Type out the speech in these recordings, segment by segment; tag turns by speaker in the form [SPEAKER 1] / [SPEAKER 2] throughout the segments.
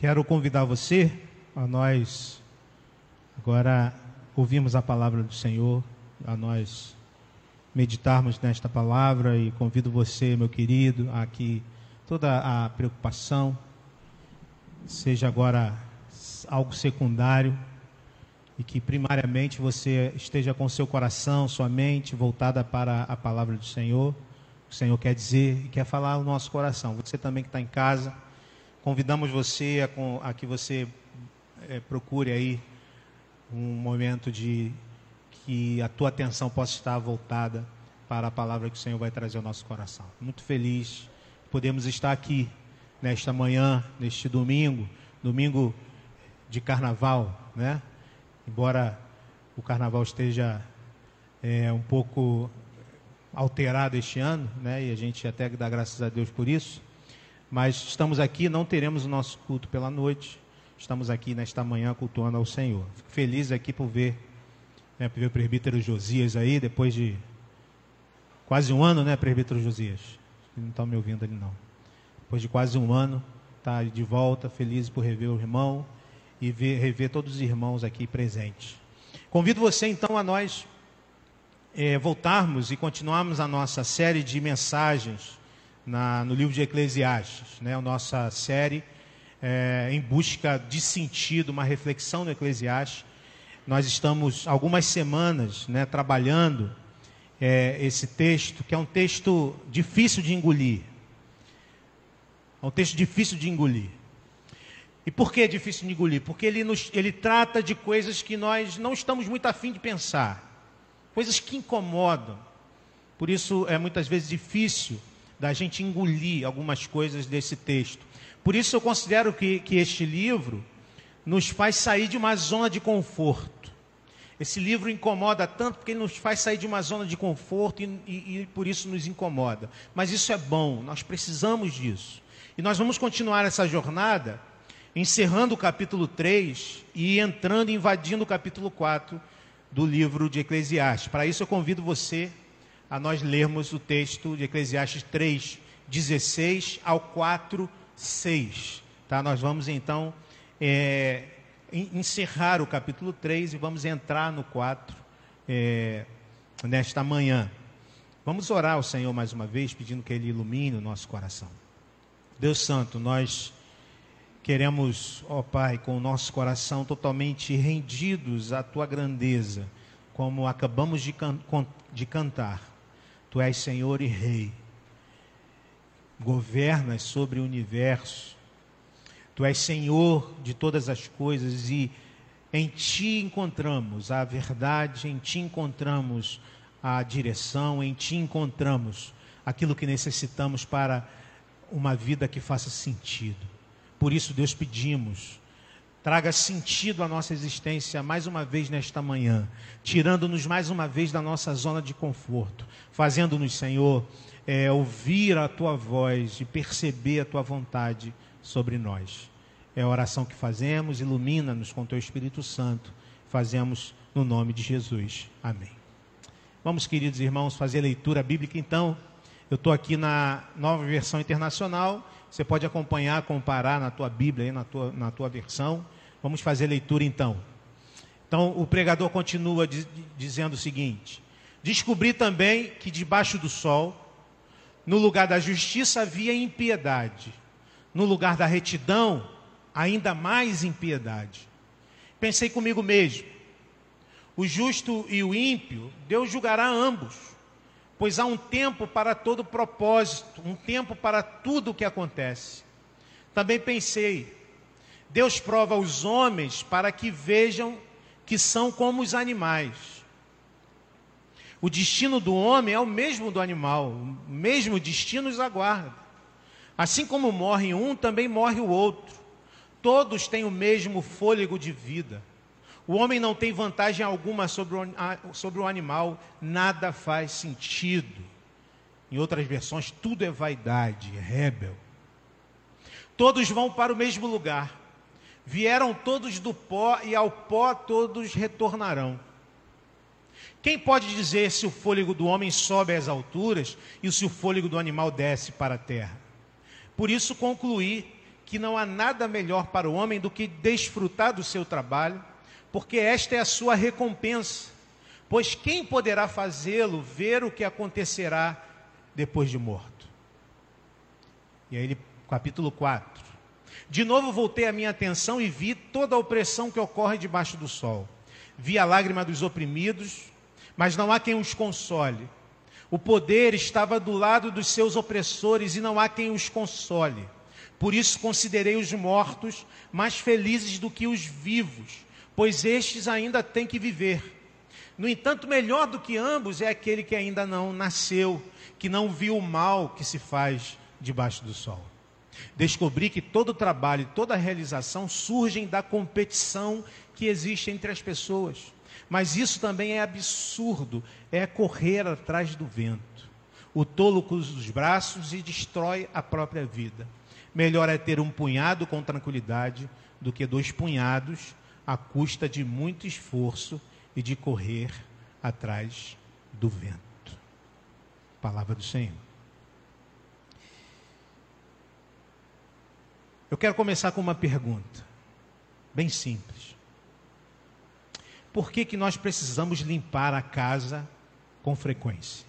[SPEAKER 1] Quero convidar você a nós agora ouvirmos a palavra do Senhor, a nós meditarmos nesta palavra e convido você, meu querido, a que toda a preocupação seja agora algo secundário e que primariamente você esteja com seu coração, sua mente voltada para a palavra do Senhor. O Senhor quer dizer e quer falar no nosso coração. Você também que está em casa Convidamos você a, a que você é, procure aí um momento de que a tua atenção possa estar voltada para a palavra que o Senhor vai trazer ao nosso coração. Muito feliz podemos estar aqui nesta manhã, neste domingo, domingo de carnaval, né? Embora o carnaval esteja é, um pouco alterado este ano, né? E a gente até dá graças a Deus por isso. Mas estamos aqui, não teremos o nosso culto pela noite. Estamos aqui nesta manhã cultuando ao Senhor. Fico feliz aqui por ver, né, por ver o presbítero Josias aí, depois de quase um ano, né, presbítero Josias? Não está me ouvindo ali não. Depois de quase um ano, está de volta, feliz por rever o irmão e ver, rever todos os irmãos aqui presentes. Convido você então a nós é, voltarmos e continuarmos a nossa série de mensagens na, no livro de Eclesiastes, né? a nossa série é, em busca de sentido, uma reflexão no Eclesiastes. Nós estamos algumas semanas né, trabalhando é, esse texto, que é um texto difícil de engolir. É um texto difícil de engolir. E por que é difícil de engolir? Porque ele, nos, ele trata de coisas que nós não estamos muito afim de pensar, coisas que incomodam. Por isso é muitas vezes difícil da gente engolir algumas coisas desse texto. Por isso eu considero que, que este livro nos faz sair de uma zona de conforto. Esse livro incomoda tanto porque ele nos faz sair de uma zona de conforto e, e, e por isso nos incomoda. Mas isso é bom, nós precisamos disso. E nós vamos continuar essa jornada encerrando o capítulo 3 e entrando, invadindo o capítulo 4 do livro de Eclesiastes. Para isso eu convido você a nós lermos o texto de Eclesiastes 3, 16 ao 4, 6. Tá? Nós vamos então é, encerrar o capítulo 3 e vamos entrar no 4 é, nesta manhã. Vamos orar ao Senhor mais uma vez, pedindo que Ele ilumine o nosso coração. Deus Santo, nós queremos, ó Pai, com o nosso coração totalmente rendidos à Tua grandeza, como acabamos de, can de cantar Tu és Senhor e Rei. Governas sobre o universo. Tu és Senhor de todas as coisas e em Ti encontramos a verdade, em Ti encontramos a direção, em Ti encontramos aquilo que necessitamos para uma vida que faça sentido. Por isso, Deus, pedimos traga sentido à nossa existência mais uma vez nesta manhã, tirando-nos mais uma vez da nossa zona de conforto, fazendo-nos, Senhor, é, ouvir a tua voz e perceber a tua vontade sobre nós. É a oração que fazemos, ilumina-nos com teu Espírito Santo, fazemos no nome de Jesus. Amém. Vamos, queridos irmãos, fazer a leitura bíblica então. Eu estou aqui na nova versão internacional você pode acompanhar, comparar na tua Bíblia, aí, na, tua, na tua versão. Vamos fazer leitura então. Então, o pregador continua dizendo o seguinte: Descobri também que debaixo do sol, no lugar da justiça havia impiedade, no lugar da retidão, ainda mais impiedade. Pensei comigo mesmo: o justo e o ímpio, Deus julgará ambos pois há um tempo para todo propósito, um tempo para tudo o que acontece. Também pensei, Deus prova os homens para que vejam que são como os animais. O destino do homem é o mesmo do animal, o mesmo destino os aguarda. Assim como morre um, também morre o outro. Todos têm o mesmo fôlego de vida. O homem não tem vantagem alguma sobre o, sobre o animal, nada faz sentido. Em outras versões, tudo é vaidade, é rebel. Todos vão para o mesmo lugar. Vieram todos do pó e ao pó todos retornarão. Quem pode dizer se o fôlego do homem sobe às alturas e se o fôlego do animal desce para a terra? Por isso concluí que não há nada melhor para o homem do que desfrutar do seu trabalho, porque esta é a sua recompensa. Pois quem poderá fazê-lo ver o que acontecerá depois de morto? E aí, ele, capítulo 4. De novo voltei a minha atenção e vi toda a opressão que ocorre debaixo do sol. Vi a lágrima dos oprimidos, mas não há quem os console. O poder estava do lado dos seus opressores e não há quem os console. Por isso considerei os mortos mais felizes do que os vivos, pois estes ainda têm que viver. No entanto, melhor do que ambos é aquele que ainda não nasceu, que não viu o mal que se faz debaixo do sol. Descobri que todo trabalho e toda realização surgem da competição que existe entre as pessoas. Mas isso também é absurdo, é correr atrás do vento. O tolo cruza os braços e destrói a própria vida. Melhor é ter um punhado com tranquilidade do que dois punhados à custa de muito esforço e de correr atrás do vento. Palavra do Senhor. Eu quero começar com uma pergunta, bem simples. Por que, que nós precisamos limpar a casa com frequência?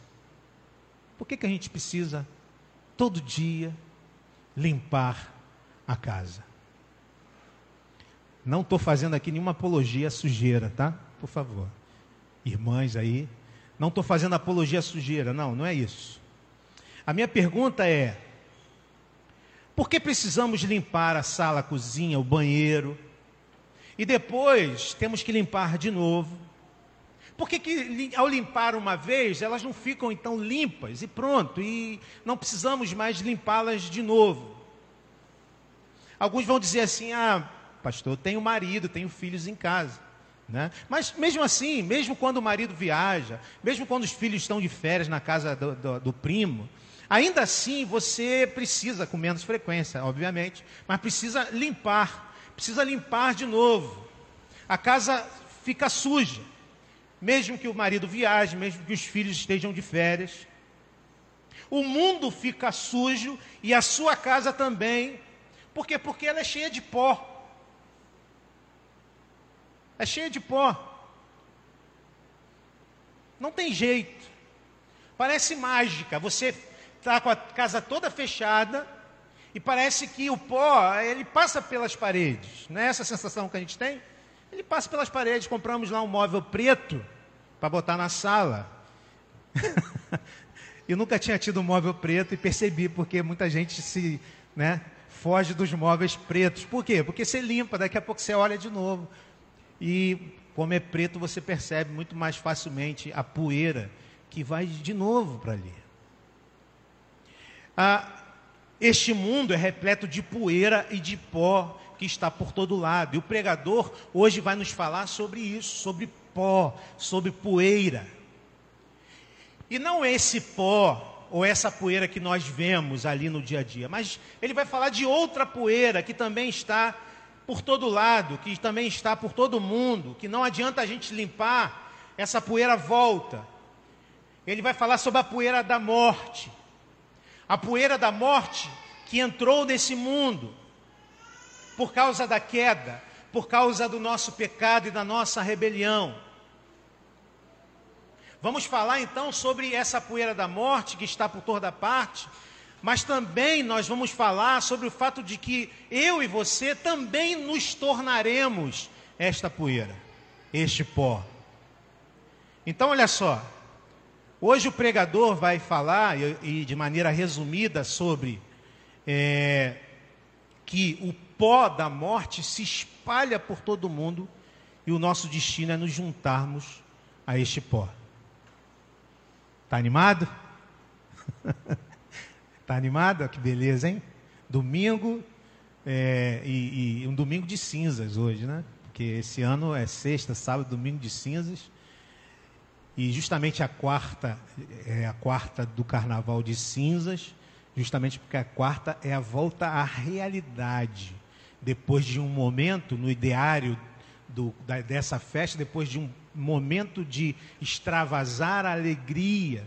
[SPEAKER 1] Por que, que a gente precisa, todo dia, limpar a casa? Não estou fazendo aqui nenhuma apologia à sujeira, tá? Por favor. Irmãs aí. Não estou fazendo apologia à sujeira, não, não é isso. A minha pergunta é: por que precisamos limpar a sala, a cozinha, o banheiro? E depois temos que limpar de novo. Por que, que ao limpar uma vez, elas não ficam então limpas e pronto, e não precisamos mais limpá-las de novo? Alguns vão dizer assim: ah, pastor, tenho marido, tenho filhos em casa. Né? Mas mesmo assim, mesmo quando o marido viaja, mesmo quando os filhos estão de férias na casa do, do, do primo, ainda assim você precisa, com menos frequência, obviamente, mas precisa limpar precisa limpar de novo. A casa fica suja, mesmo que o marido viaje, mesmo que os filhos estejam de férias. O mundo fica sujo e a sua casa também. Por quê? Porque ela é cheia de pó. É cheia de pó. Não tem jeito. Parece mágica. Você está com a casa toda fechada, e parece que o pó, ele passa pelas paredes. Não é essa a sensação que a gente tem? Ele passa pelas paredes, compramos lá um móvel preto para botar na sala. Eu nunca tinha tido um móvel preto e percebi porque muita gente se, né, foge dos móveis pretos. Por quê? Porque você limpa, daqui a pouco você olha de novo. E como é preto, você percebe muito mais facilmente a poeira que vai de novo para ali. Ah, este mundo é repleto de poeira e de pó que está por todo lado. E o pregador hoje vai nos falar sobre isso, sobre pó, sobre poeira. E não esse pó ou essa poeira que nós vemos ali no dia a dia, mas ele vai falar de outra poeira que também está por todo lado, que também está por todo mundo, que não adianta a gente limpar, essa poeira volta. Ele vai falar sobre a poeira da morte. A poeira da morte que entrou nesse mundo por causa da queda, por causa do nosso pecado e da nossa rebelião. Vamos falar então sobre essa poeira da morte que está por toda parte, mas também nós vamos falar sobre o fato de que eu e você também nos tornaremos esta poeira, este pó. Então, olha só, Hoje o pregador vai falar, e, de maneira resumida, sobre é, que o pó da morte se espalha por todo mundo e o nosso destino é nos juntarmos a este pó. Está animado? Está animado? Que beleza, hein? Domingo é, e, e um domingo de cinzas hoje, né? Porque esse ano é sexta, sábado, domingo de cinzas. E justamente a quarta é a quarta do carnaval de cinzas, justamente porque a quarta é a volta à realidade. Depois de um momento no ideário do, da, dessa festa, depois de um momento de extravasar a alegria,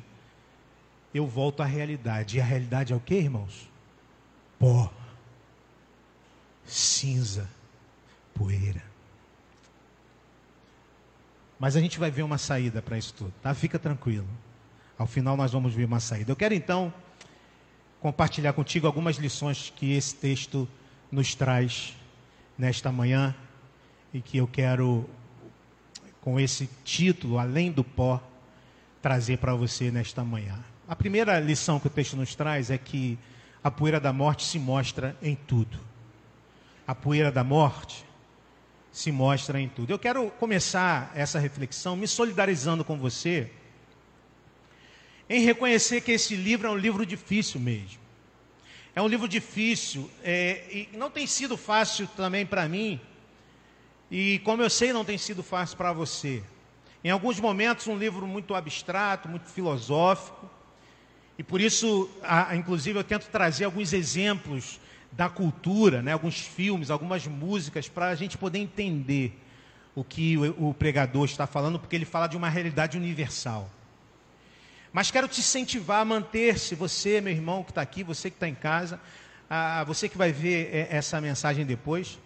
[SPEAKER 1] eu volto à realidade. E a realidade é o que, irmãos? Pó. cinza, poeira. Mas a gente vai ver uma saída para isso tudo, tá? Fica tranquilo. Ao final nós vamos ver uma saída. Eu quero então compartilhar contigo algumas lições que esse texto nos traz nesta manhã e que eu quero, com esse título, Além do Pó, trazer para você nesta manhã. A primeira lição que o texto nos traz é que a poeira da morte se mostra em tudo. A poeira da morte se mostra em tudo. Eu quero começar essa reflexão me solidarizando com você em reconhecer que esse livro é um livro difícil mesmo. É um livro difícil é, e não tem sido fácil também para mim. E como eu sei, não tem sido fácil para você. Em alguns momentos, um livro muito abstrato, muito filosófico. E por isso, a, inclusive, eu tento trazer alguns exemplos da cultura, né, alguns filmes, algumas músicas, para a gente poder entender o que o, o pregador está falando, porque ele fala de uma realidade universal. Mas quero te incentivar a manter-se, você, meu irmão que está aqui, você que está em casa, a, você que vai ver é, essa mensagem depois,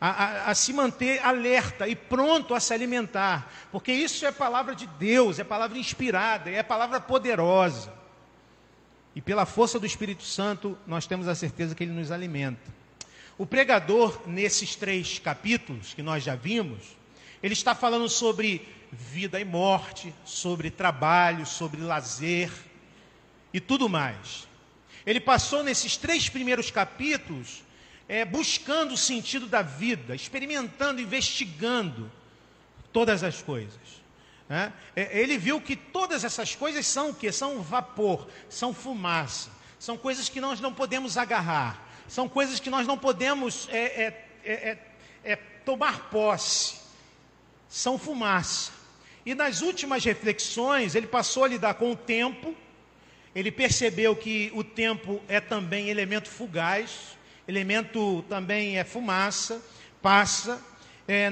[SPEAKER 1] a, a, a, se manter alerta e pronto a se alimentar, porque isso é palavra de Deus, é palavra inspirada, é palavra poderosa. E pela força do Espírito Santo, nós temos a certeza que ele nos alimenta. O pregador, nesses três capítulos que nós já vimos, ele está falando sobre vida e morte, sobre trabalho, sobre lazer e tudo mais. Ele passou nesses três primeiros capítulos é, buscando o sentido da vida, experimentando, investigando todas as coisas. Né? É, ele viu que todas essas coisas são o que? São vapor, são fumaça, são coisas que nós não podemos agarrar, são coisas que nós não podemos é, é, é, é tomar posse, são fumaça. E nas últimas reflexões, ele passou a lidar com o tempo, ele percebeu que o tempo é também elemento fugaz, elemento também é fumaça, passa,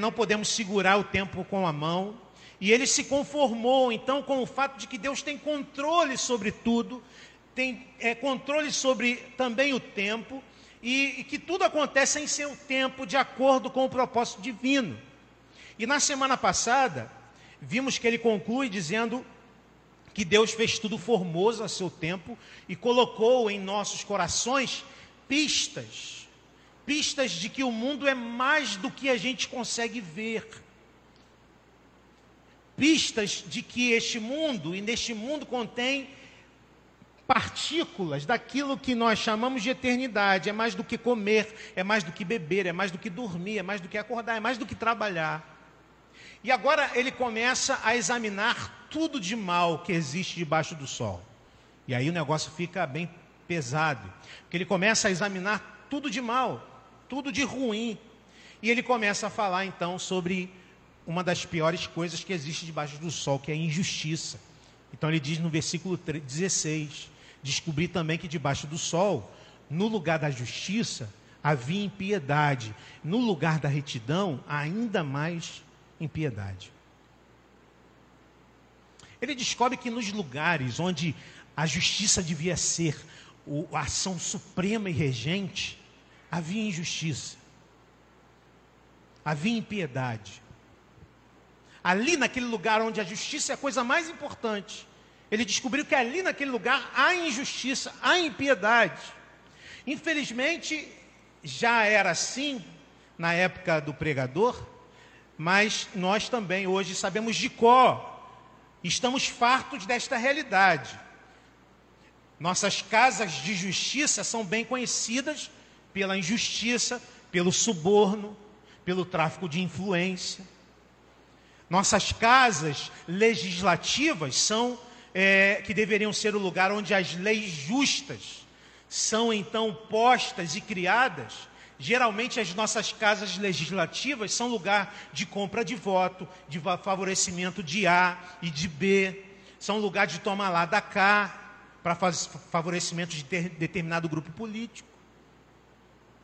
[SPEAKER 1] não podemos segurar o tempo com a mão, e ele se conformou então com o fato de que Deus tem controle sobre tudo, tem é, controle sobre também o tempo, e, e que tudo acontece em seu tempo, de acordo com o propósito divino. E na semana passada, vimos que ele conclui dizendo que Deus fez tudo formoso a seu tempo e colocou em nossos corações pistas, pistas de que o mundo é mais do que a gente consegue ver pistas de que este mundo, e neste mundo contém partículas daquilo que nós chamamos de eternidade. É mais do que comer, é mais do que beber, é mais do que dormir, é mais do que acordar, é mais do que trabalhar. E agora ele começa a examinar tudo de mal que existe debaixo do sol. E aí o negócio fica bem pesado, porque ele começa a examinar tudo de mal, tudo de ruim. E ele começa a falar então sobre uma das piores coisas que existe debaixo do sol, que é a injustiça. Então ele diz no versículo 16: Descobri também que debaixo do sol, no lugar da justiça, havia impiedade, no lugar da retidão, ainda mais impiedade. Ele descobre que nos lugares onde a justiça devia ser a ação suprema e regente, havia injustiça, havia impiedade ali naquele lugar onde a justiça é a coisa mais importante, ele descobriu que ali naquele lugar há injustiça, há impiedade. Infelizmente, já era assim na época do pregador, mas nós também hoje sabemos de có, estamos fartos desta realidade. Nossas casas de justiça são bem conhecidas pela injustiça, pelo suborno, pelo tráfico de influência. Nossas casas legislativas são, é, que deveriam ser o lugar onde as leis justas são então postas e criadas. Geralmente as nossas casas legislativas são lugar de compra de voto, de favorecimento de A e de B, são lugar de tomar lá da cá para favorecimento de ter, determinado grupo político.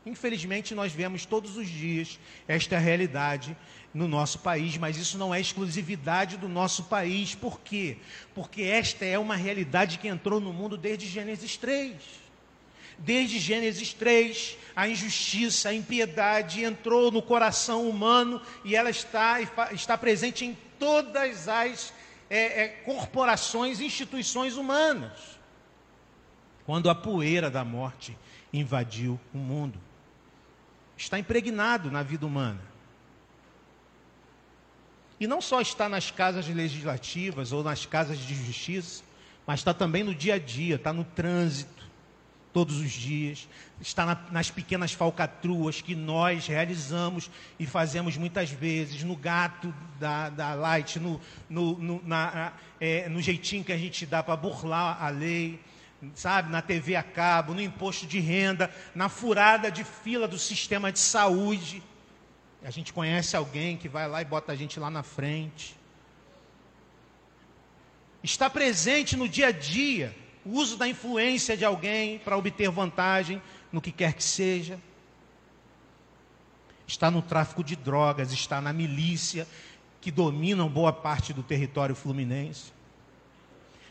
[SPEAKER 1] Infelizmente, nós vemos todos os dias esta realidade no nosso país, mas isso não é exclusividade do nosso país. Por quê? Porque esta é uma realidade que entrou no mundo desde Gênesis 3. Desde Gênesis 3, a injustiça, a impiedade entrou no coração humano e ela está, está presente em todas as é, é, corporações, instituições humanas. Quando a poeira da morte invadiu o mundo, está impregnado na vida humana. E não só está nas casas legislativas ou nas casas de justiça, mas está também no dia a dia, está no trânsito, todos os dias, está na, nas pequenas falcatruas que nós realizamos e fazemos muitas vezes, no gato da, da Light, no, no, no, na, é, no jeitinho que a gente dá para burlar a lei, sabe, na TV a cabo, no imposto de renda, na furada de fila do sistema de saúde. A gente conhece alguém que vai lá e bota a gente lá na frente. Está presente no dia a dia o uso da influência de alguém para obter vantagem no que quer que seja. Está no tráfico de drogas, está na milícia que dominam boa parte do território fluminense.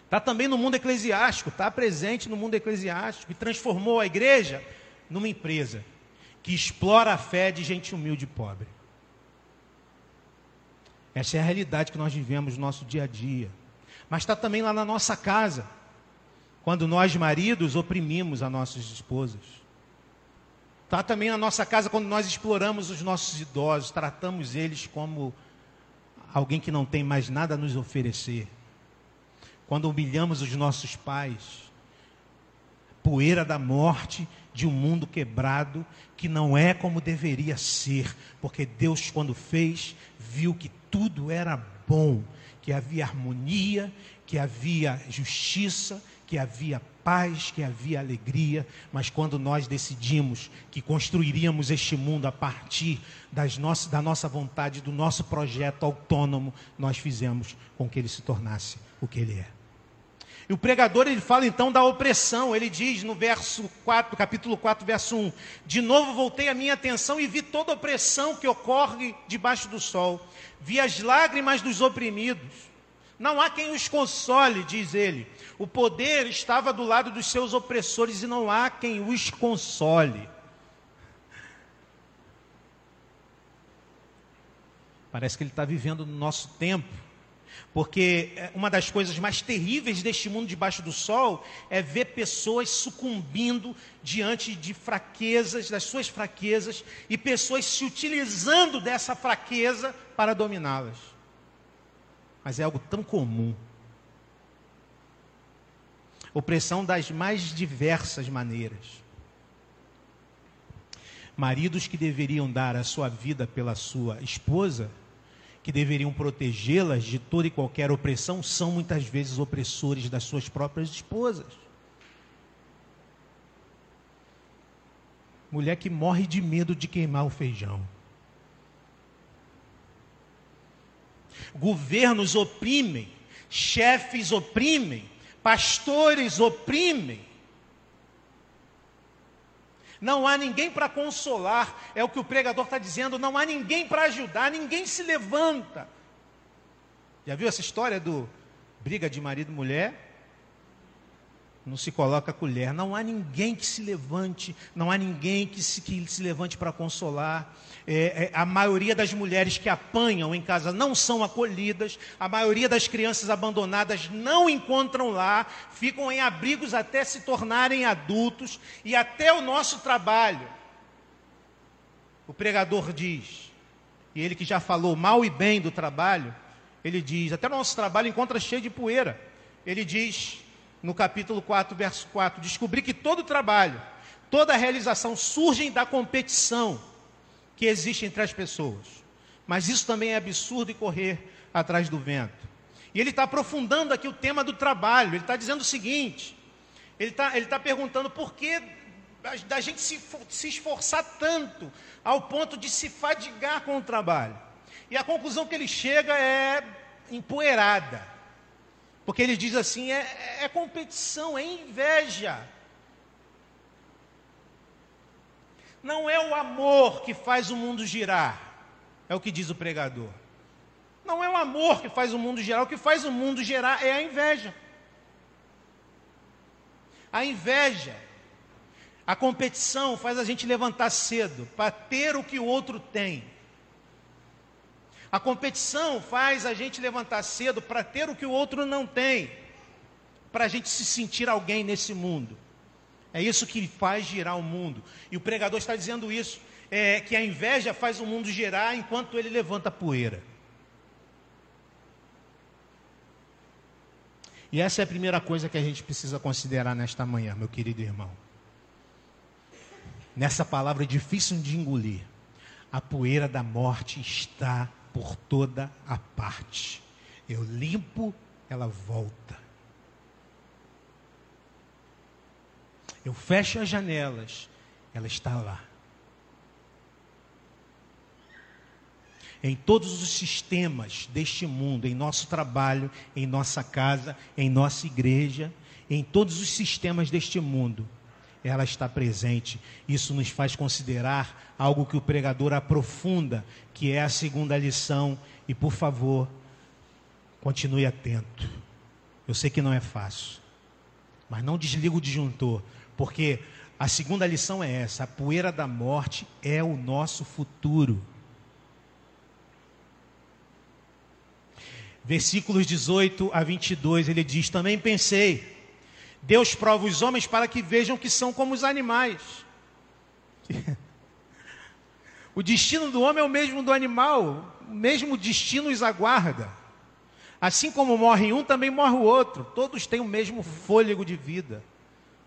[SPEAKER 1] Está também no mundo eclesiástico, está presente no mundo eclesiástico e transformou a igreja numa empresa que explora a fé de gente humilde e pobre. Essa é a realidade que nós vivemos no nosso dia a dia. Mas está também lá na nossa casa, quando nós, maridos, oprimimos as nossas esposas. Está também na nossa casa quando nós exploramos os nossos idosos, tratamos eles como alguém que não tem mais nada a nos oferecer. Quando humilhamos os nossos pais, poeira da morte de um mundo quebrado que não é como deveria ser, porque Deus, quando fez, viu que tudo era bom, que havia harmonia, que havia justiça, que havia paz, que havia alegria, mas quando nós decidimos que construiríamos este mundo a partir das nossas, da nossa vontade, do nosso projeto autônomo, nós fizemos com que ele se tornasse o que ele é. E o pregador ele fala então da opressão. Ele diz no verso 4, capítulo 4, verso 1: De novo voltei a minha atenção e vi toda a opressão que ocorre debaixo do sol. Vi as lágrimas dos oprimidos. Não há quem os console, diz ele. O poder estava do lado dos seus opressores e não há quem os console. Parece que ele está vivendo no nosso tempo porque é, uma das coisas mais terríveis deste mundo debaixo do sol é ver pessoas sucumbindo diante de fraquezas, das suas fraquezas, e pessoas se utilizando dessa fraqueza para dominá-las. Mas é algo tão comum. Opressão das mais diversas maneiras. Maridos que deveriam dar a sua vida pela sua esposa que deveriam protegê-las de toda e qualquer opressão, são muitas vezes opressores das suas próprias esposas. Mulher que morre de medo de queimar o feijão. Governos oprimem, chefes oprimem, pastores oprimem, não há ninguém para consolar, é o que o pregador está dizendo. Não há ninguém para ajudar, ninguém se levanta. Já viu essa história do briga de marido e mulher? Não se coloca a colher. Não há ninguém que se levante, não há ninguém que se, que se levante para consolar. É, é, a maioria das mulheres que apanham em casa não são acolhidas, a maioria das crianças abandonadas não encontram lá, ficam em abrigos até se tornarem adultos e até o nosso trabalho. O pregador diz, e ele que já falou mal e bem do trabalho, ele diz: até o nosso trabalho encontra cheio de poeira. Ele diz no capítulo 4, verso 4: descobri que todo trabalho, toda realização surgem da competição que existe entre as pessoas. Mas isso também é absurdo e correr atrás do vento. E ele está aprofundando aqui o tema do trabalho. Ele está dizendo o seguinte: ele está ele tá perguntando por que da gente se, se esforçar tanto ao ponto de se fadigar com o trabalho. E a conclusão que ele chega é empoeirada. Porque ele diz assim: é, é competição, é inveja. Não é o amor que faz o mundo girar, é o que diz o pregador. Não é o amor que faz o mundo girar, o que faz o mundo girar é a inveja. A inveja, A competição faz a gente levantar cedo para ter o que o outro tem. A competição faz a gente levantar cedo para ter o que o outro não tem, para a gente se sentir alguém nesse mundo. É isso que faz girar o mundo. E o pregador está dizendo isso: é, que a inveja faz o mundo girar enquanto ele levanta poeira. E essa é a primeira coisa que a gente precisa considerar nesta manhã, meu querido irmão. Nessa palavra difícil de engolir, a poeira da morte está por toda a parte. Eu limpo, ela volta. Eu fecho as janelas, ela está lá. Em todos os sistemas deste mundo, em nosso trabalho, em nossa casa, em nossa igreja, em todos os sistemas deste mundo, ela está presente. Isso nos faz considerar algo que o pregador aprofunda, que é a segunda lição. E por favor, continue atento. Eu sei que não é fácil, mas não desliga o disjuntor, porque a segunda lição é essa: a poeira da morte é o nosso futuro. Versículos 18 a 22, ele diz: Também pensei Deus prova os homens para que vejam que são como os animais. o destino do homem é o mesmo do animal, o mesmo destino os aguarda. Assim como morre um, também morre o outro. Todos têm o mesmo fôlego de vida.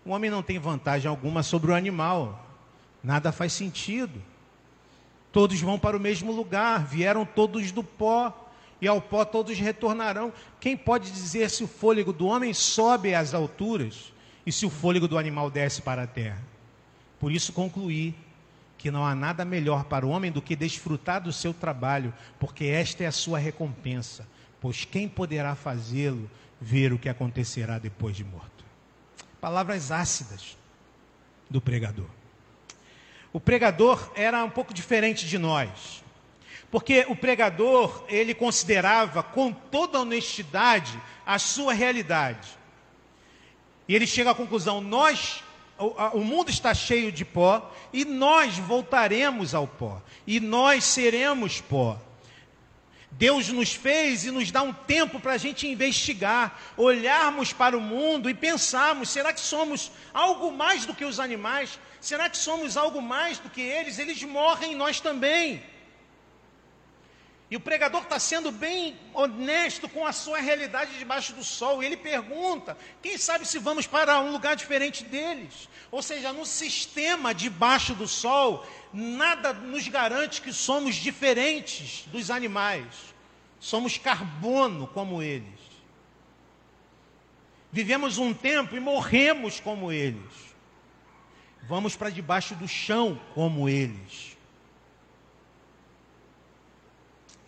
[SPEAKER 1] O homem não tem vantagem alguma sobre o animal. Nada faz sentido. Todos vão para o mesmo lugar, vieram todos do pó e ao pó todos retornarão. Quem pode dizer se o fôlego do homem sobe às alturas e se o fôlego do animal desce para a terra? Por isso concluí que não há nada melhor para o homem do que desfrutar do seu trabalho, porque esta é a sua recompensa. Pois quem poderá fazê-lo ver o que acontecerá depois de morto? Palavras ácidas do pregador. O pregador era um pouco diferente de nós. Porque o pregador, ele considerava com toda honestidade a sua realidade. E ele chega à conclusão: nós, o, mundo está cheio de pó, e nós voltaremos ao pó, e nós seremos pó. Deus nos fez e nos dá um tempo para a gente investigar, olharmos para o mundo e pensarmos: será que somos algo mais do que os animais? Será que somos algo mais do que eles? Eles morrem, nós também. E o pregador está sendo bem honesto com a sua realidade debaixo do sol. E ele pergunta: quem sabe se vamos para um lugar diferente deles? Ou seja, no sistema debaixo do sol, nada nos garante que somos diferentes dos animais. Somos carbono como eles. Vivemos um tempo e morremos como eles. Vamos para debaixo do chão como eles.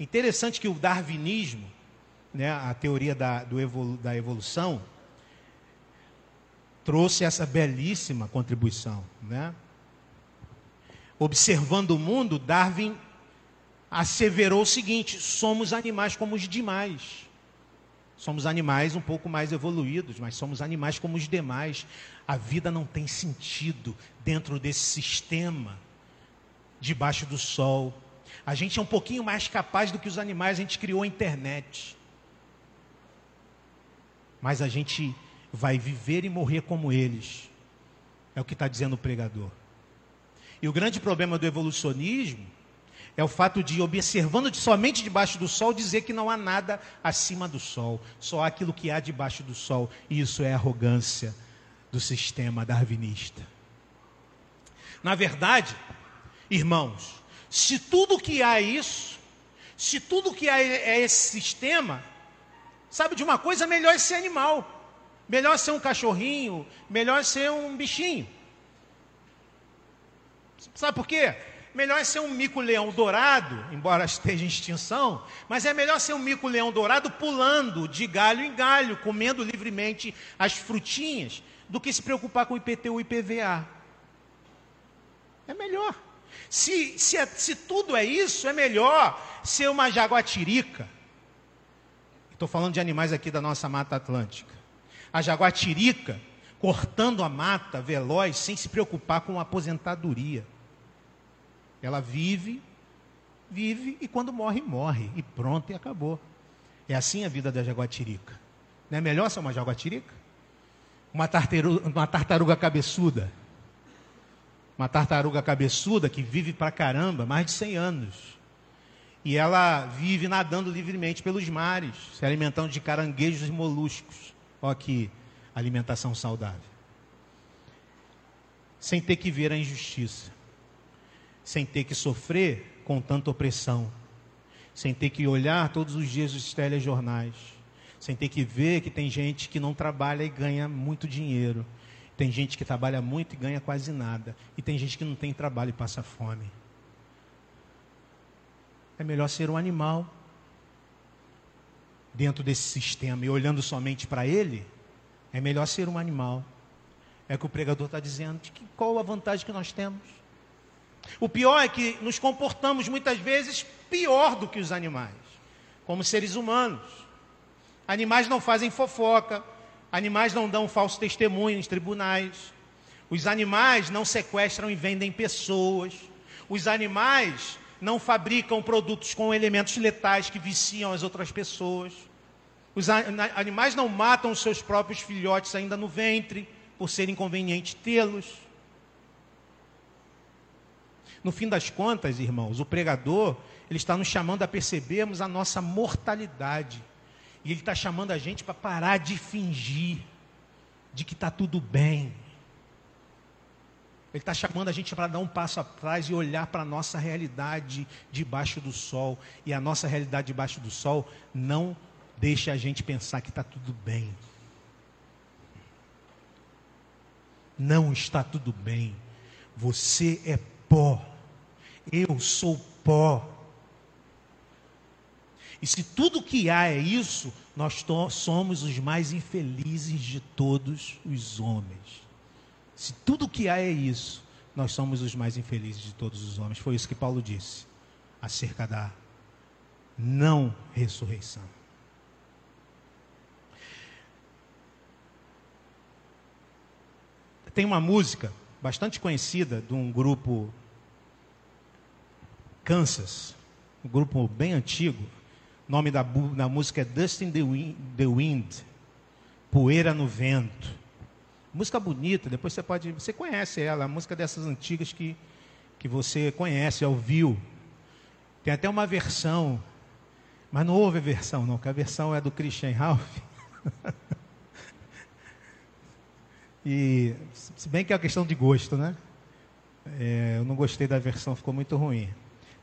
[SPEAKER 1] Interessante que o darwinismo, né, a teoria da, evolu da evolução, trouxe essa belíssima contribuição. Né? Observando o mundo, Darwin asseverou o seguinte: somos animais como os demais. Somos animais um pouco mais evoluídos, mas somos animais como os demais. A vida não tem sentido dentro desse sistema debaixo do sol. A gente é um pouquinho mais capaz do que os animais, a gente criou a internet. Mas a gente vai viver e morrer como eles. É o que está dizendo o pregador. E o grande problema do evolucionismo é o fato de, observando somente debaixo do sol, dizer que não há nada acima do sol, só aquilo que há debaixo do sol. E isso é arrogância do sistema darwinista. Na verdade, irmãos, se tudo que há é isso, se tudo que há é esse sistema, sabe de uma coisa? Melhor é ser animal. Melhor ser um cachorrinho, melhor ser um bichinho. Sabe por quê? Melhor é ser um mico-leão dourado, embora esteja em extinção, mas é melhor ser um mico-leão dourado pulando de galho em galho, comendo livremente as frutinhas, do que se preocupar com IPTU e IPVA. É melhor. Se, se, é, se tudo é isso, é melhor ser uma jaguatirica. Estou falando de animais aqui da nossa Mata Atlântica. A jaguatirica, cortando a mata veloz, sem se preocupar com a aposentadoria. Ela vive, vive e quando morre, morre. E pronto, e acabou. É assim a vida da jaguatirica. Não é melhor ser uma jaguatirica? Uma tartaruga, uma tartaruga cabeçuda. Uma tartaruga cabeçuda que vive pra caramba, mais de 100 anos. E ela vive nadando livremente pelos mares, se alimentando de caranguejos e moluscos. Olha que alimentação saudável. Sem ter que ver a injustiça sem ter que sofrer com tanta opressão, sem ter que olhar todos os dias os telejornais, sem ter que ver que tem gente que não trabalha e ganha muito dinheiro, tem gente que trabalha muito e ganha quase nada, e tem gente que não tem trabalho e passa fome. É melhor ser um animal dentro desse sistema e olhando somente para ele, é melhor ser um animal. É que o pregador está dizendo. Que, qual a vantagem que nós temos? O pior é que nos comportamos muitas vezes pior do que os animais, como seres humanos. Animais não fazem fofoca, animais não dão falso testemunho nos tribunais, os animais não sequestram e vendem pessoas, os animais não fabricam produtos com elementos letais que viciam as outras pessoas. Os animais não matam os seus próprios filhotes ainda no ventre, por ser inconveniente tê-los. No fim das contas, irmãos, o pregador, ele está nos chamando a percebermos a nossa mortalidade. E ele está chamando a gente para parar de fingir de que está tudo bem. Ele está chamando a gente para dar um passo atrás e olhar para a nossa realidade debaixo do sol. E a nossa realidade debaixo do sol não deixa a gente pensar que está tudo bem. Não está tudo bem. Você é pó. Eu sou pó. E se tudo que há é isso, nós somos os mais infelizes de todos os homens. Se tudo que há é isso, nós somos os mais infelizes de todos os homens. Foi isso que Paulo disse acerca da não ressurreição. Tem uma música bastante conhecida de um grupo Kansas, um grupo bem antigo. O nome da, da música é Dust in the Wind, the Wind, Poeira no Vento. Música bonita, depois você pode. Você conhece ela, a música dessas antigas que, que você conhece, ouviu. Tem até uma versão, mas não houve a versão, não, que a versão é do Christian Ralph. e se bem que é uma questão de gosto, né? É, eu não gostei da versão, ficou muito ruim.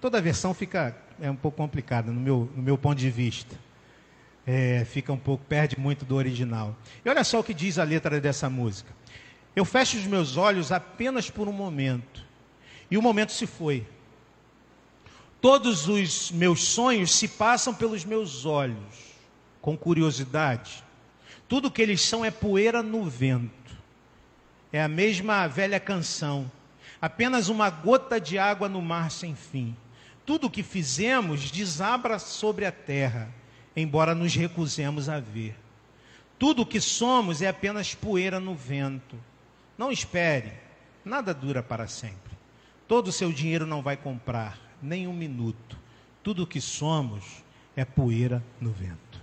[SPEAKER 1] Toda versão fica é um pouco complicada no meu, no meu ponto de vista. É, fica um pouco, perde muito do original. E olha só o que diz a letra dessa música. Eu fecho os meus olhos apenas por um momento. E o momento se foi. Todos os meus sonhos se passam pelos meus olhos, com curiosidade. Tudo que eles são é poeira no vento. É a mesma velha canção. Apenas uma gota de água no mar sem fim. Tudo o que fizemos desabra sobre a terra, embora nos recusemos a ver. Tudo o que somos é apenas poeira no vento. Não espere, nada dura para sempre. Todo o seu dinheiro não vai comprar, nem um minuto. Tudo o que somos é poeira no vento.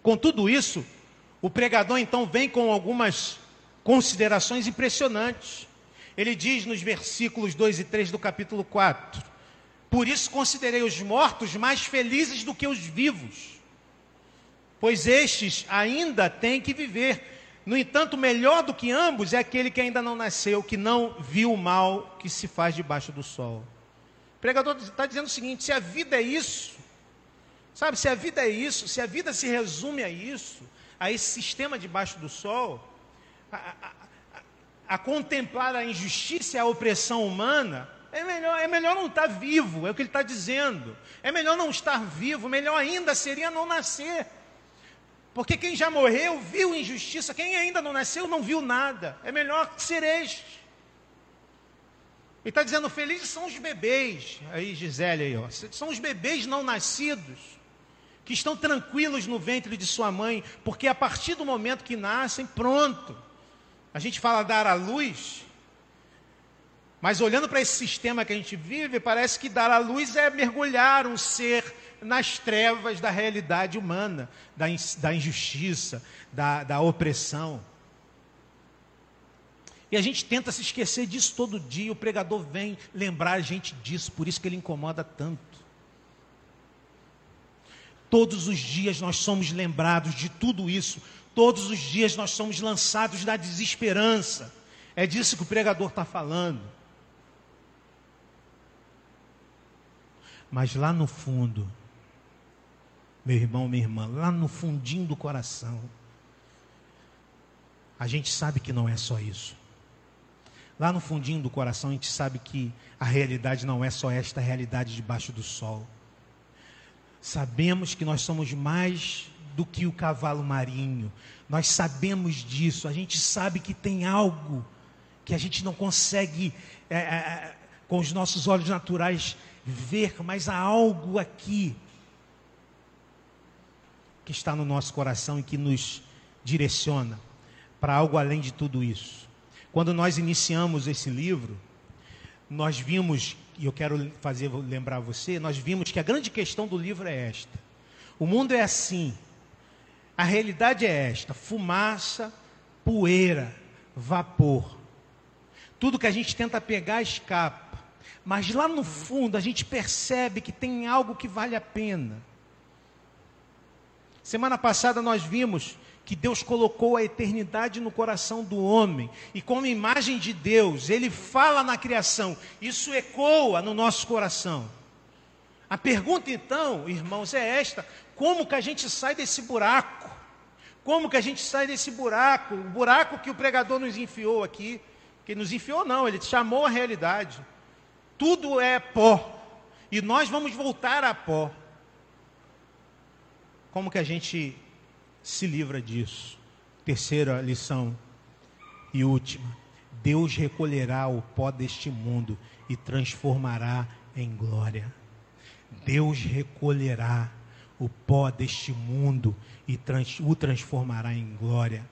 [SPEAKER 1] Com tudo isso, o pregador então vem com algumas considerações impressionantes. Ele diz nos versículos 2 e 3 do capítulo 4: Por isso considerei os mortos mais felizes do que os vivos, pois estes ainda têm que viver. No entanto, melhor do que ambos é aquele que ainda não nasceu, que não viu o mal que se faz debaixo do sol. O pregador está dizendo o seguinte: se a vida é isso, sabe, se a vida é isso, se a vida se resume a isso, a esse sistema debaixo do sol, a, a, contemplar a injustiça e a opressão humana, é melhor, é melhor não estar vivo, é o que ele está dizendo. É melhor não estar vivo, melhor ainda seria não nascer. Porque quem já morreu viu injustiça, quem ainda não nasceu não viu nada. É melhor ser este. Ele está dizendo, felizes são os bebês, aí Gisele aí, ó, são os bebês não nascidos, que estão tranquilos no ventre de sua mãe, porque a partir do momento que nascem, pronto. A gente fala dar à luz, mas olhando para esse sistema que a gente vive, parece que dar à luz é mergulhar um ser nas trevas da realidade humana, da, da injustiça, da, da opressão. E a gente tenta se esquecer disso todo dia, o pregador vem lembrar a gente disso, por isso que ele incomoda tanto. Todos os dias nós somos lembrados de tudo isso, todos os dias nós somos lançados na desesperança. É disso que o pregador está falando. Mas lá no fundo, meu irmão, minha irmã, lá no fundinho do coração, a gente sabe que não é só isso. Lá no fundinho do coração, a gente sabe que a realidade não é só esta realidade debaixo do sol. Sabemos que nós somos mais do que o cavalo marinho. Nós sabemos disso. A gente sabe que tem algo que a gente não consegue, é, é, é com os nossos olhos naturais, ver, mas há algo aqui que está no nosso coração e que nos direciona para algo além de tudo isso. Quando nós iniciamos esse livro, nós vimos, e eu quero fazer lembrar você, nós vimos que a grande questão do livro é esta. O mundo é assim. A realidade é esta: fumaça, poeira, vapor. Tudo que a gente tenta pegar escapa. Mas lá no fundo a gente percebe que tem algo que vale a pena. Semana passada nós vimos que Deus colocou a eternidade no coração do homem, e como imagem de Deus, ele fala na criação, isso ecoa no nosso coração. A pergunta então, irmãos, é esta: como que a gente sai desse buraco? Como que a gente sai desse buraco? O buraco que o pregador nos enfiou aqui, que nos enfiou não, ele chamou a realidade tudo é pó. E nós vamos voltar a pó. Como que a gente se livra disso? Terceira lição e última. Deus recolherá o pó deste mundo e transformará em glória. Deus recolherá o pó deste mundo e trans, o transformará em glória.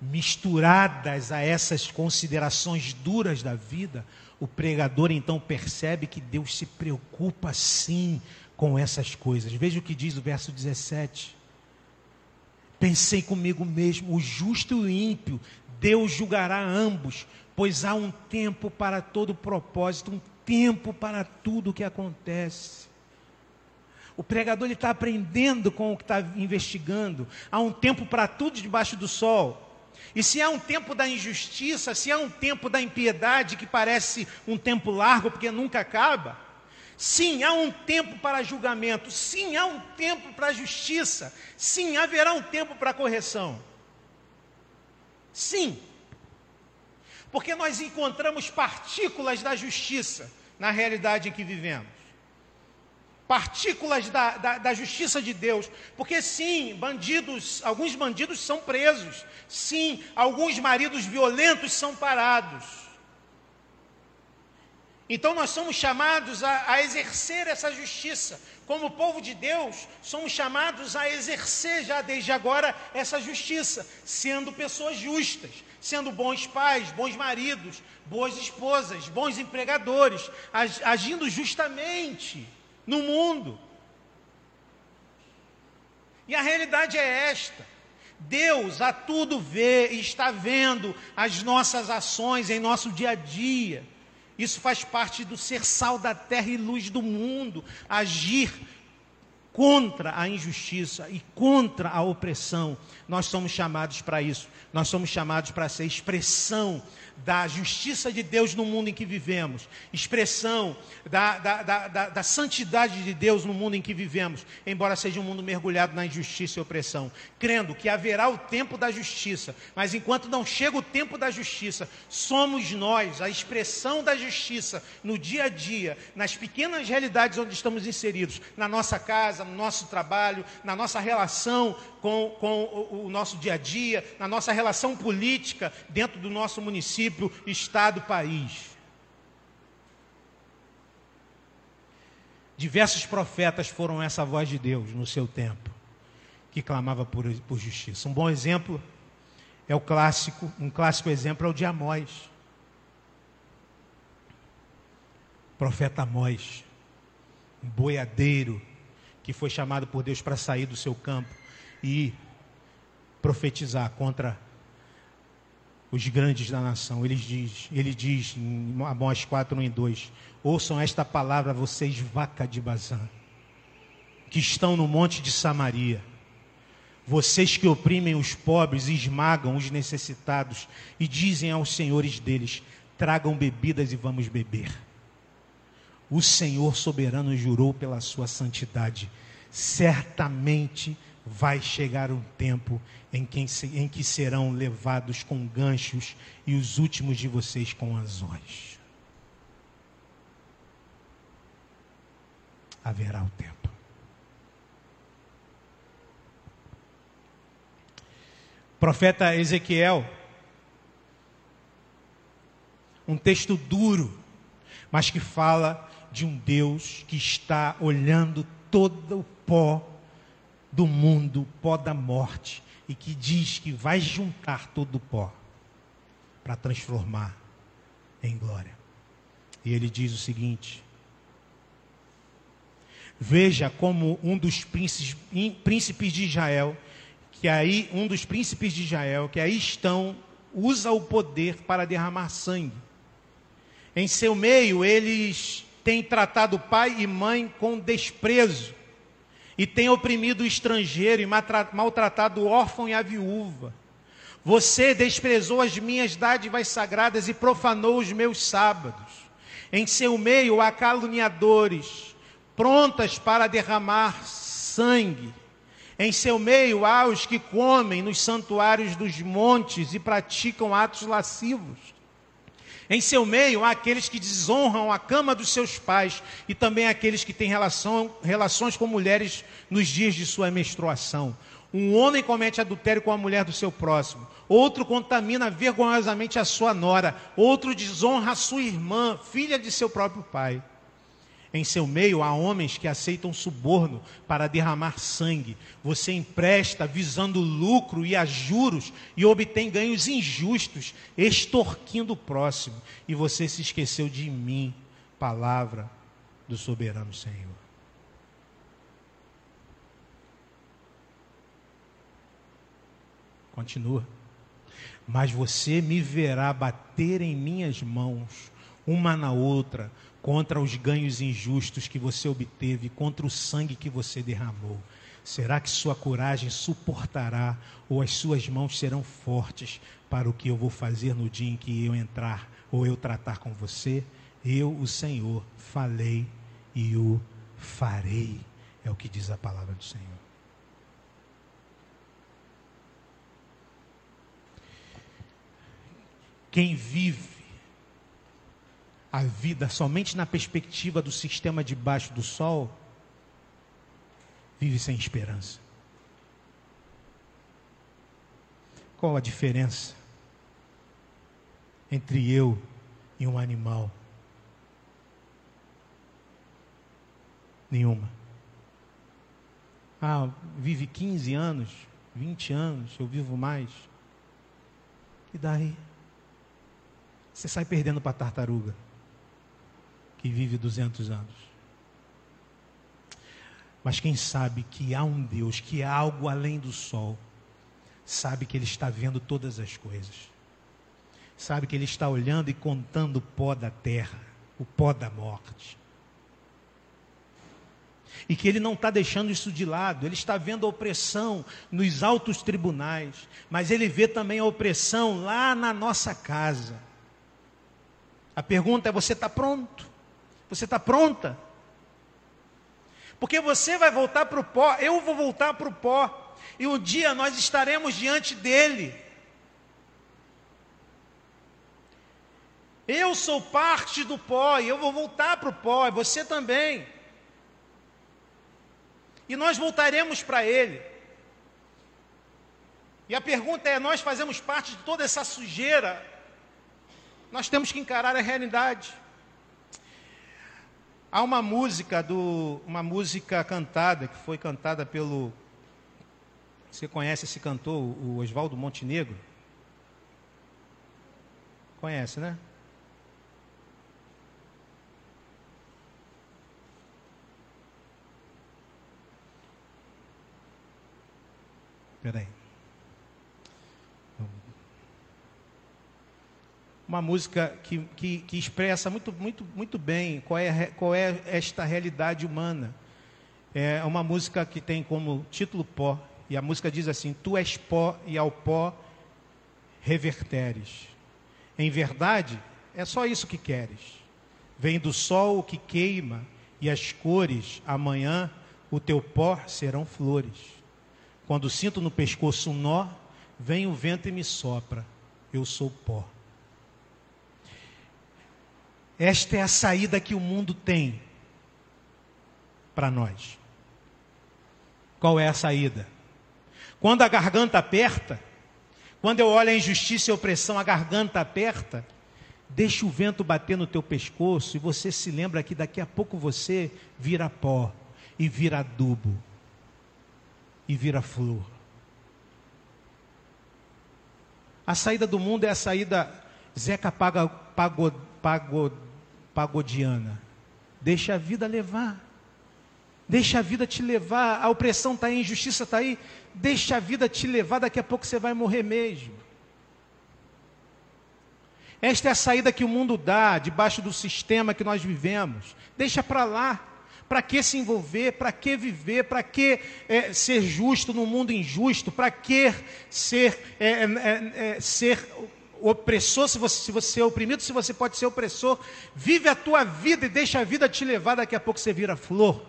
[SPEAKER 1] Misturadas a essas considerações duras da vida, o pregador então percebe que Deus se preocupa sim com essas coisas. Veja o que diz o verso 17. Pensei comigo mesmo, o justo e o ímpio, Deus julgará ambos, pois há um tempo para todo propósito, um tempo para tudo o que acontece. O pregador está aprendendo com o que está investigando. Há um tempo para tudo debaixo do sol. E se há um tempo da injustiça, se há um tempo da impiedade que parece um tempo largo porque nunca acaba, sim, há um tempo para julgamento, sim, há um tempo para justiça, sim, haverá um tempo para correção. Sim. Porque nós encontramos partículas da justiça na realidade em que vivemos partículas da, da, da, justiça de Deus. Porque sim, bandidos, alguns bandidos são presos. Sim, alguns maridos violentos são parados. Então nós somos chamados a, a exercer essa justiça. Como povo de Deus, somos chamados a exercer já desde agora essa justiça, sendo pessoas justas, sendo bons pais, bons maridos, boas esposas, bons empregadores, agindo justamente no mundo. E a realidade é esta: Deus a tudo vê e está vendo as nossas ações em nosso dia a dia. Isso faz parte do ser sal da terra e luz do mundo, agir contra a injustiça e contra a opressão. Nós somos chamados para isso. Nós somos chamados para ser expressão da justiça de Deus no mundo em que vivemos, expressão da, da, da, da, da santidade de Deus no mundo em que vivemos, embora seja um mundo mergulhado na injustiça e opressão, crendo que haverá o tempo da justiça, mas enquanto não chega o tempo da justiça, somos nós a expressão da justiça no dia a dia, nas pequenas realidades onde estamos inseridos, na nossa casa, no nosso trabalho, na nossa relação com, com o, o nosso dia a dia, na nossa relação política dentro do nosso município, estado, país. Diversos profetas foram essa voz de Deus no seu tempo, que clamava por, por justiça. Um bom exemplo é o clássico, um clássico exemplo é o de Amós. profeta Amós, um boiadeiro que foi chamado por Deus para sair do seu campo e profetizar contra os grandes da nação. Ele diz, ele diz em Amós 4, 1 e 2: Ouçam esta palavra, vocês, vaca de Bazã, que estão no monte de Samaria. Vocês que oprimem os pobres e esmagam os necessitados, e dizem aos senhores deles: tragam bebidas e vamos beber. O Senhor soberano jurou pela sua santidade. Certamente vai chegar um tempo em que, em que serão levados com ganchos e os últimos de vocês com anzóis. Haverá o tempo. Profeta Ezequiel, um texto duro, mas que fala de um Deus que está olhando todo o pó do mundo, pó da morte, e que diz que vai juntar todo o pó para transformar em glória. E ele diz o seguinte: Veja como um dos príncipes, príncipes de Israel, que aí, um dos príncipes de Israel, que aí estão, usa o poder para derramar sangue. Em seu meio, eles têm tratado pai e mãe com desprezo e tem oprimido o estrangeiro e maltratado o órfão e a viúva. Você desprezou as minhas dádivas sagradas e profanou os meus sábados. Em seu meio há caluniadores, prontas para derramar sangue. Em seu meio há os que comem nos santuários dos montes e praticam atos lascivos. Em seu meio há aqueles que desonram a cama dos seus pais e também aqueles que têm relação, relações com mulheres nos dias de sua menstruação. Um homem comete adultério com a mulher do seu próximo, outro contamina vergonhosamente a sua nora, outro desonra a sua irmã, filha de seu próprio pai. Em seu meio há homens que aceitam suborno para derramar sangue. Você empresta visando lucro e a juros e obtém ganhos injustos, extorquindo o próximo. E você se esqueceu de mim, palavra do soberano Senhor. Continua. Mas você me verá bater em minhas mãos, uma na outra, contra os ganhos injustos que você obteve, contra o sangue que você derramou? Será que sua coragem suportará ou as suas mãos serão fortes para o que eu vou fazer no dia em que eu entrar ou eu tratar com você? Eu, o Senhor, falei e o farei, é o que diz a palavra do Senhor. Quem vive a vida somente na perspectiva do sistema debaixo do sol, vive sem esperança. Qual a diferença entre eu e um animal? Nenhuma. Ah, vive 15 anos, 20 anos, eu vivo mais. E daí? Você sai perdendo para a tartaruga que vive 200 anos. Mas quem sabe que há um Deus, que há algo além do sol, sabe que Ele está vendo todas as coisas, sabe que Ele está olhando e contando o pó da terra, o pó da morte. E que Ele não está deixando isso de lado, Ele está vendo a opressão nos altos tribunais, mas Ele vê também a opressão lá na nossa casa. A pergunta é: você está pronto? Você está pronta? Porque você vai voltar para o pó, eu vou voltar para o pó, e um dia nós estaremos diante dele. Eu sou parte do pó e eu vou voltar para o pó, e você também. E nós voltaremos para ele. E a pergunta é: nós fazemos parte de toda essa sujeira? Nós temos que encarar a realidade. Há uma música do uma música cantada que foi cantada pelo você conhece esse cantor, o Oswaldo Montenegro? Conhece, né? Espera Uma música que, que, que, expressa muito, muito, muito bem qual é, qual é esta realidade humana. É uma música que tem como título Pó. E a música diz assim: Tu és pó e ao pó reverteres. Em verdade, é só isso que queres. Vem do sol o que queima, e as cores, amanhã, o teu pó serão flores. Quando sinto no pescoço um nó, vem o vento e me sopra. Eu sou pó. Esta é a saída que o mundo tem para nós. Qual é a saída? Quando a garganta aperta, quando eu olho a injustiça e a opressão, a garganta aperta, deixa o vento bater no teu pescoço e você se lembra que daqui a pouco você vira pó e vira adubo e vira flor. A saída do mundo é a saída Zeca paga, pago, pago, pagodiana. Deixa a vida levar. Deixa a vida te levar. A opressão está aí, a injustiça está aí. Deixa a vida te levar, daqui a pouco você vai morrer mesmo. Esta é a saída que o mundo dá debaixo do sistema que nós vivemos. Deixa para lá. Para que se envolver? Para que viver? Para que é, ser justo no mundo injusto? Para que ser, é, é, é, ser opressor se você, se você é oprimido? Se você pode ser opressor, vive a tua vida e deixa a vida te levar. Daqui a pouco você vira flor.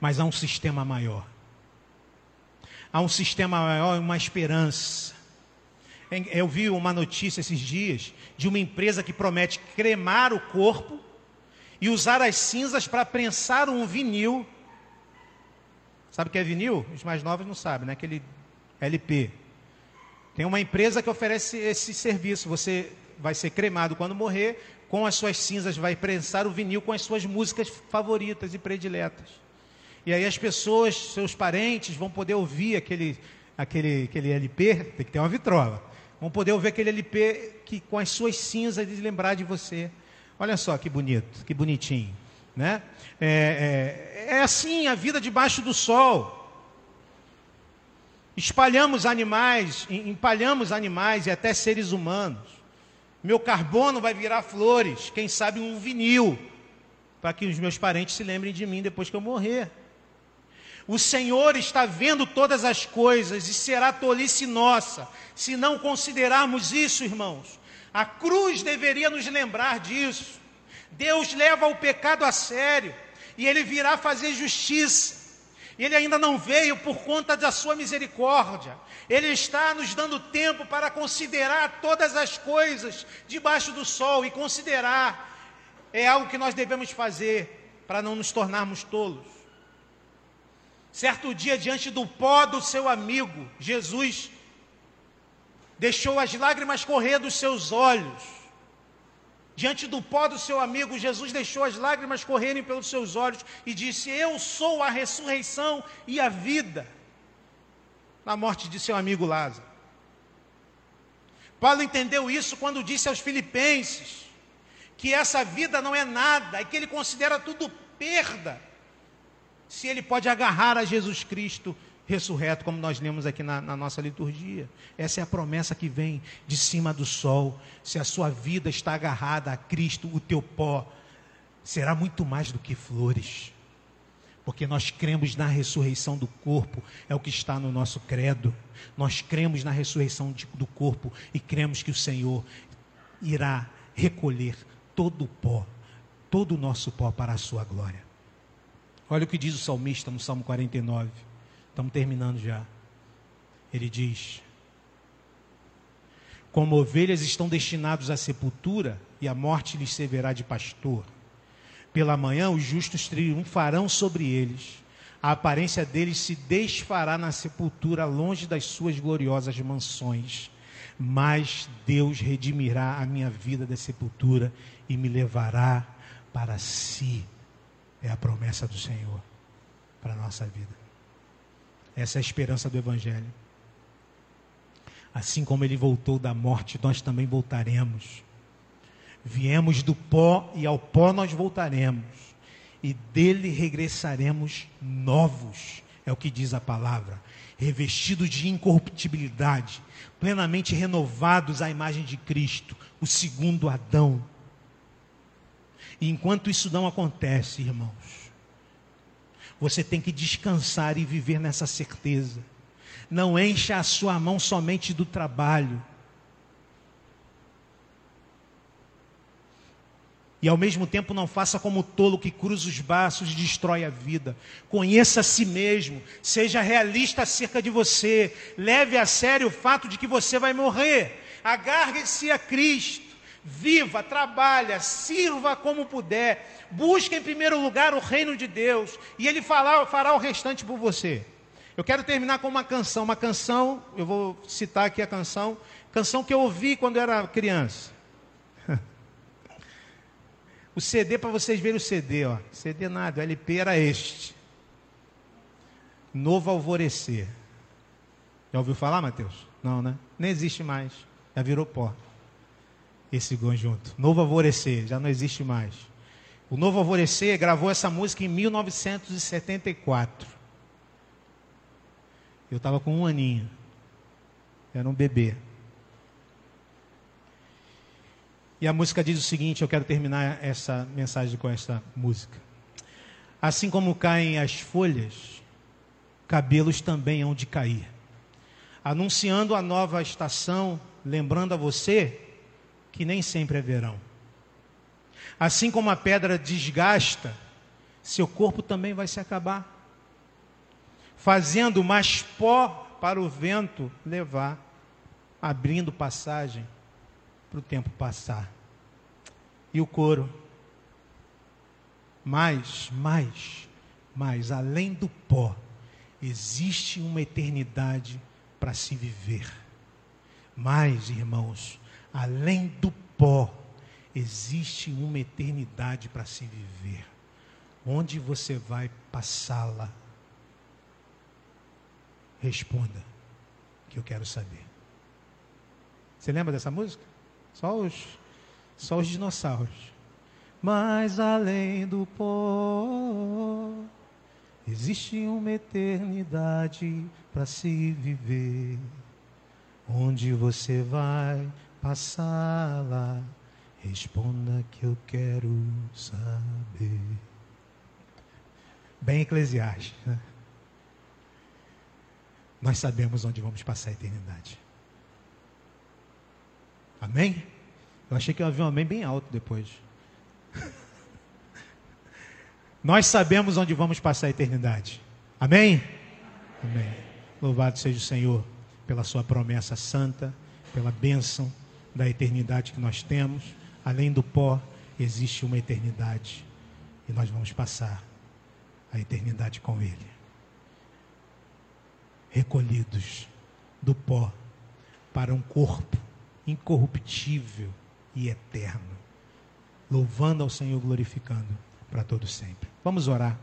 [SPEAKER 1] Mas há um sistema maior. Há um sistema maior e uma esperança. Eu vi uma notícia esses dias de uma empresa que promete cremar o corpo e usar as cinzas para prensar um vinil. Sabe o que é vinil? Os mais novos não sabem, né? Aquele LP. Tem uma empresa que oferece esse serviço. Você vai ser cremado quando morrer, com as suas cinzas vai prensar o vinil com as suas músicas favoritas e prediletas. E aí as pessoas, seus parentes, vão poder ouvir aquele, aquele, aquele LP, tem que ter uma vitrola vão poder ouvir aquele LP que com as suas cinzas lembrar de você. Olha só que bonito, que bonitinho, né? É, é, é assim a vida debaixo do sol. Espalhamos animais, empalhamos animais e até seres humanos. Meu carbono vai virar flores, quem sabe um vinil, para que os meus parentes se lembrem de mim depois que eu morrer. O Senhor está vendo todas as coisas e será tolice nossa se não considerarmos isso, irmãos. A cruz deveria nos lembrar disso. Deus leva o pecado a sério e ele virá fazer justiça. Ele ainda não veio por conta da sua misericórdia. Ele está nos dando tempo para considerar todas as coisas debaixo do sol e considerar é algo que nós devemos fazer para não nos tornarmos tolos. Certo dia, diante do pó do seu amigo, Jesus deixou as lágrimas correr dos seus olhos. Diante do pó do seu amigo, Jesus deixou as lágrimas correrem pelos seus olhos e disse: Eu sou a ressurreição e a vida. Na morte de seu amigo Lázaro. Paulo entendeu isso quando disse aos Filipenses que essa vida não é nada e que ele considera tudo perda se ele pode agarrar a Jesus Cristo ressurreto, como nós lemos aqui na, na, nossa liturgia. Essa é a promessa que vem de cima do sol. Se a sua vida está agarrada a Cristo, o teu pó será muito mais do que flores. Porque nós cremos na ressurreição do corpo, é o que está no nosso credo. Nós cremos na ressurreição de, do corpo e cremos que o Senhor irá recolher todo o pó, todo o nosso pó para a sua glória. Olha o que diz o salmista no Salmo 49. Estamos terminando já. Ele diz: Como ovelhas estão destinados à sepultura, e a morte lhes servirá de pastor. Pela manhã os justos triunfarão sobre eles. A aparência deles se desfará na sepultura, longe das suas gloriosas mansões. mais Deus redimirá a minha vida da sepultura e me levará para si. É a promessa do Senhor para a nossa vida. Essa é a esperança do Evangelho. Assim como ele voltou da morte, nós também voltaremos. Viemos do pó e ao pó nós voltaremos. E dele regressaremos novos, é o que diz a palavra, revestidos de incorruptibilidade, plenamente renovados à imagem de Cristo, o segundo Adão. E enquanto isso não acontece, irmãos, você tem que descansar e viver nessa certeza. Não encha a sua mão somente do trabalho. E ao mesmo tempo não faça como o tolo que cruza os braços e destrói a vida. Conheça a si mesmo, seja realista acerca de você, leve a sério o fato de que você vai morrer. Agarre-se a Cristo, viva, trabalha, sirva como puder, busque em primeiro lugar o reino de Deus, e Ele fará, fará o restante por você. Eu quero terminar com uma canção, uma canção, eu vou citar aqui a canção, canção que eu ouvi quando eu era criança. O CD, para vocês verem o CD, ó. CD nada, o LP era este. Novo Alvorecer. Já ouviu falar, Mateus? Não, né? Nem existe mais. Já virou pó. Esse conjunto. Novo Alvorecer, já não existe mais. O Novo Alvorecer gravou essa música em 1974. Eu estava com um aninho. Era um bebê. E a música diz o seguinte: eu quero terminar essa mensagem com essa música. Assim como caem as folhas, cabelos também hão de cair. Anunciando a nova estação, lembrando a você que nem sempre é verão. Assim como a pedra desgasta, seu corpo também vai se acabar, fazendo mais pó para o vento levar, abrindo passagem para o tempo passar. E o coro. Mas, mais, mais, além do pó, existe uma eternidade para se viver. Mas, irmãos, além do pó, existe uma eternidade para se viver. Onde você vai passá-la? Responda, que eu quero saber. Você lembra dessa música? Só os, só os dinossauros. Mas além do pó, existe uma eternidade para se viver. Onde você vai passá-la? Responda que eu quero saber. Bem eclesiástico. Né? Nós sabemos onde vamos passar a eternidade. Amém? Eu achei que eu havia um amém bem alto depois. Nós sabemos onde vamos passar a eternidade. Amém? Amém. Louvado seja o Senhor pela sua promessa santa, pela bênção da eternidade que nós temos. Além do pó, existe uma eternidade. E nós vamos passar a eternidade com Ele. Recolhidos do pó para um corpo incorruptível e eterno. Louvando ao Senhor, glorificando para todo sempre. Vamos orar.